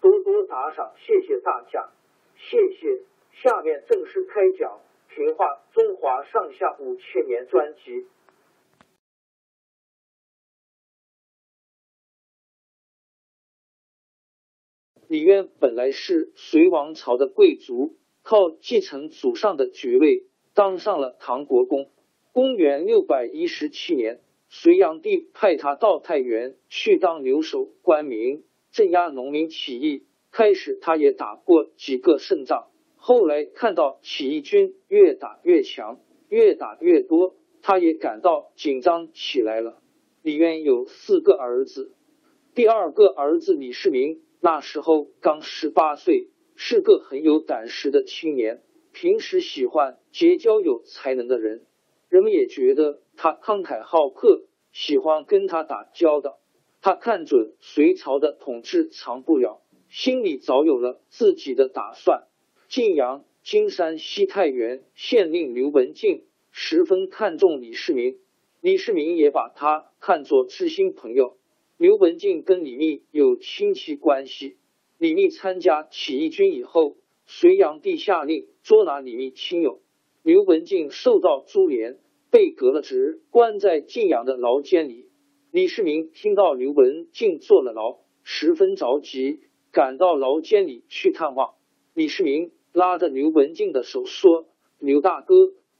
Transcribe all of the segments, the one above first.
多多打赏，谢谢大家，谢谢。下面正式开讲《评话中华上下五千年》专辑。李渊本来是隋王朝的贵族，靠继承祖上的爵位，当上了唐国公。公元六百一十七年，隋炀帝派他到太原去当留守官民。镇压农民起义，开始他也打过几个胜仗，后来看到起义军越打越强，越打越多，他也感到紧张起来了。李渊有四个儿子，第二个儿子李世民那时候刚十八岁，是个很有胆识的青年，平时喜欢结交有才能的人，人们也觉得他慷慨好客，喜欢跟他打交道。他看准隋朝的统治长不了，心里早有了自己的打算。晋阳、金山西太原县令刘文静十分看重李世民，李世民也把他看作知心朋友。刘文静跟李密有亲戚关系。李密参加起义军以后，隋炀帝下令捉拿李密亲友，刘文静受到株连，被革了职，关在晋阳的牢监里。李世民听到刘文静坐了牢，十分着急，赶到牢监里去探望。李世民拉着刘文静的手说：“刘大哥，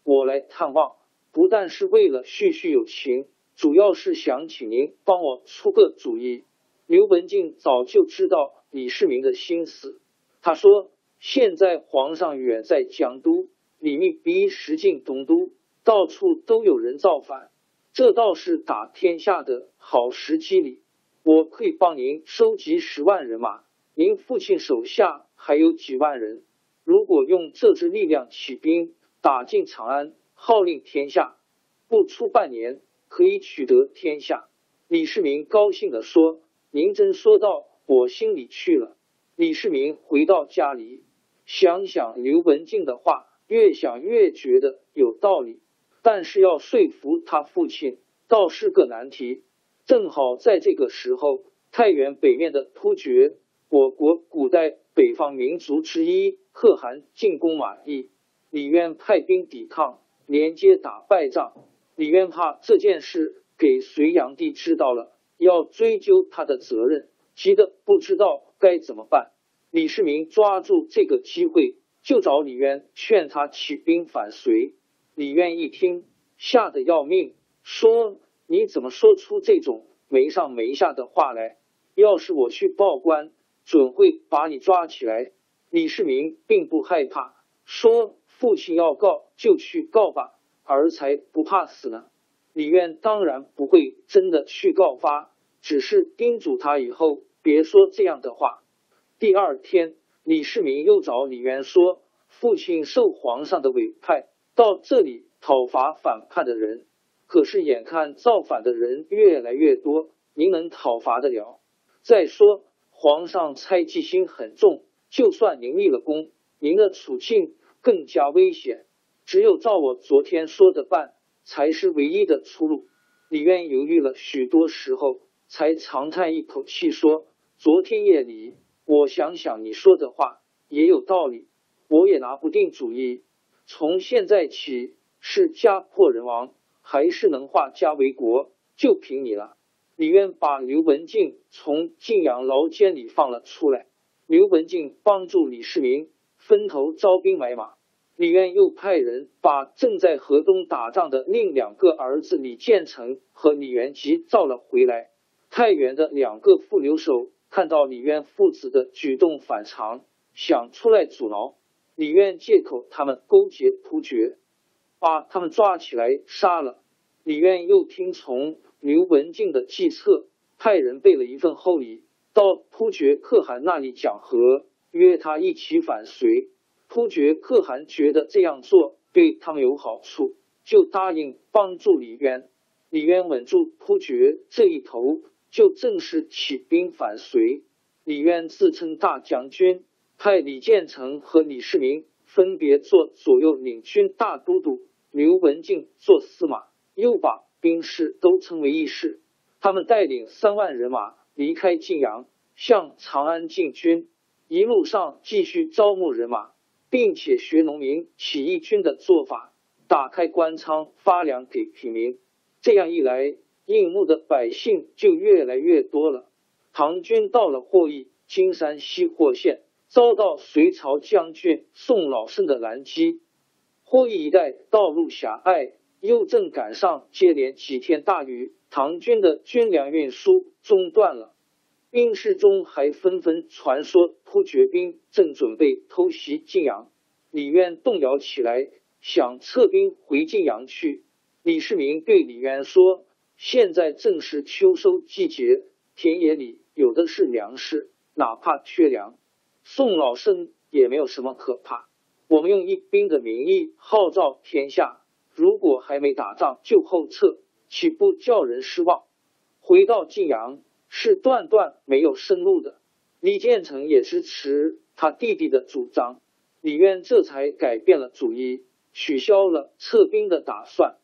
我来探望，不但是为了叙叙友情，主要是想请您帮我出个主意。”刘文静早就知道李世民的心思，他说：“现在皇上远在江都，李密逼石敬东都，到处都有人造反。”这倒是打天下的好时机里，我可以帮您收集十万人马。您父亲手下还有几万人，如果用这支力量起兵打进长安，号令天下，不出半年可以取得天下。李世民高兴地说：“您真说到我心里去了。”李世民回到家里，想想刘文静的话，越想越觉得有道理。但是要说服他父亲，倒是个难题。正好在这个时候，太原北面的突厥，我国古代北方民族之一，可汗进攻马邑，李渊派兵抵抗，连接打败仗。李渊怕这件事给隋炀帝知道了，要追究他的责任，急得不知道该怎么办。李世民抓住这个机会，就找李渊劝他起兵反隋。李渊一听，吓得要命，说：“你怎么说出这种没上没下的话来？要是我去报官，准会把你抓起来。”李世民并不害怕，说：“父亲要告就去告吧，儿才不怕死呢。”李渊当然不会真的去告发，只是叮嘱他以后别说这样的话。第二天，李世民又找李渊说：“父亲受皇上的委派。”到这里讨伐反叛的人，可是眼看造反的人越来越多，您能讨伐得了？再说皇上猜忌心很重，就算您立了功，您的处境更加危险。只有照我昨天说的办，才是唯一的出路。李渊犹豫了许多时候，才长叹一口气说：“昨天夜里，我想想你说的话也有道理，我也拿不定主意。从现在起，是家破人亡，还是能化家为国，就凭你了。”李渊把刘文静从晋阳牢监里放了出来。刘文静帮助李世民分头招兵买马。李渊又派人把正在河东打仗的另两个儿子李建成和李元吉召了回来。太原的两个副留守看到李渊父子的举动反常，想出来阻挠。李渊借口他们勾结突厥，把他们抓起来杀了。李渊又听从。刘文静的计策，派人备了一份厚礼，到突厥可汗那里讲和，约他一起反隋。突厥可汗觉得这样做对他们有好处，就答应帮助李渊。李渊稳住突厥这一头，就正式起兵反隋。李渊自称大将军，派李建成和李世民分别做左右领军大都督，刘文静做司马，又把。兵士都称为义士，他们带领三万人马离开晋阳，向长安进军。一路上继续招募人马，并且学农民起义军的做法，打开官仓发粮给平民。这样一来，应募的百姓就越来越多了。唐军到了霍邑金山西霍县，遭到隋朝将军宋老胜的拦击。霍邑一带道路狭隘。又正赶上接连几天大雨，唐军的军粮运输中断了。兵士中还纷纷传说突厥兵正准备偷袭晋阳，李渊动摇起来，想撤兵回晋阳去。李世民对李渊说：“现在正是秋收季节，田野里有的是粮食，哪怕缺粮，宋老生也没有什么可怕。我们用一兵的名义号召天下。”如果还没打仗就后撤，岂不叫人失望？回到晋阳是断断没有生路的。李建成也支持他弟弟的主张，李渊这才改变了主意，取消了撤兵的打算。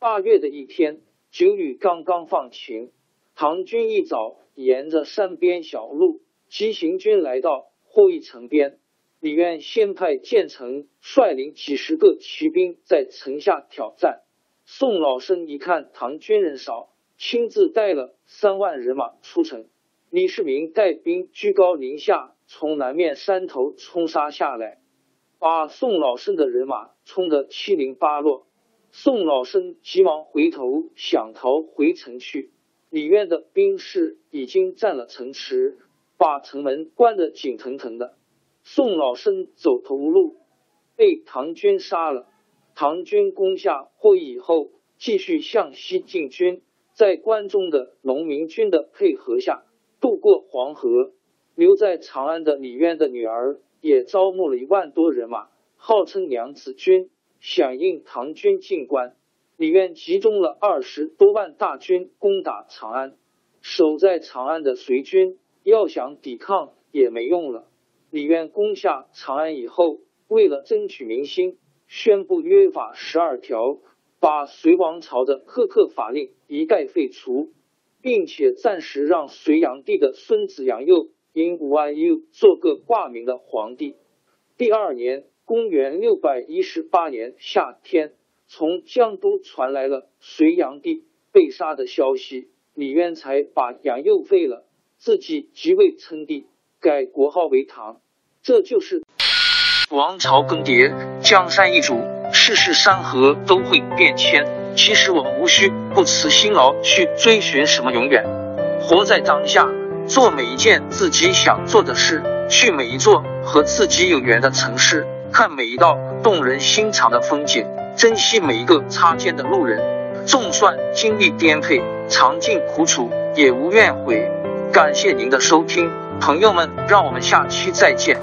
八月的一天，九雨刚刚放晴，唐军一早沿着山边小路急行军来到霍邑城边。李渊先派建成率领几十个骑兵在城下挑战。宋老生一看唐军人少，亲自带了三万人马出城。李世民带兵居高临下，从南面山头冲杀下来，把宋老生的人马冲得七零八落。宋老生急忙回头想逃回城去，李渊的兵士已经占了城池，把城门关得紧腾腾的。宋老生走投无路，被唐军杀了。唐军攻下霍以后，继续向西进军，在关中的农民军的配合下，渡过黄河。留在长安的李渊的女儿也招募了一万多人马，号称娘子军，响应唐军进关。李渊集中了二十多万大军攻打长安，守在长安的隋军要想抵抗也没用了。李渊攻下长安以后，为了争取民心，宣布约法十二条，把隋王朝的苛刻法令一概废除，并且暂时让隋炀帝的孙子杨佑因无爱佑做个挂名的皇帝。第二年，公元六百一十八年夏天，从江都传来了隋炀帝被杀的消息，李渊才把杨佑废了，自己即位称帝。改国号为唐，这就是王朝更迭，江山易主，世事山河都会变迁。其实我们无需不辞辛劳去追寻什么永远，活在当下，做每一件自己想做的事，去每一座和自己有缘的城市，看每一道动人心肠的风景，珍惜每一个擦肩的路人。纵算经历颠沛，尝尽苦楚，也无怨悔。感谢您的收听。朋友们，让我们下期再见。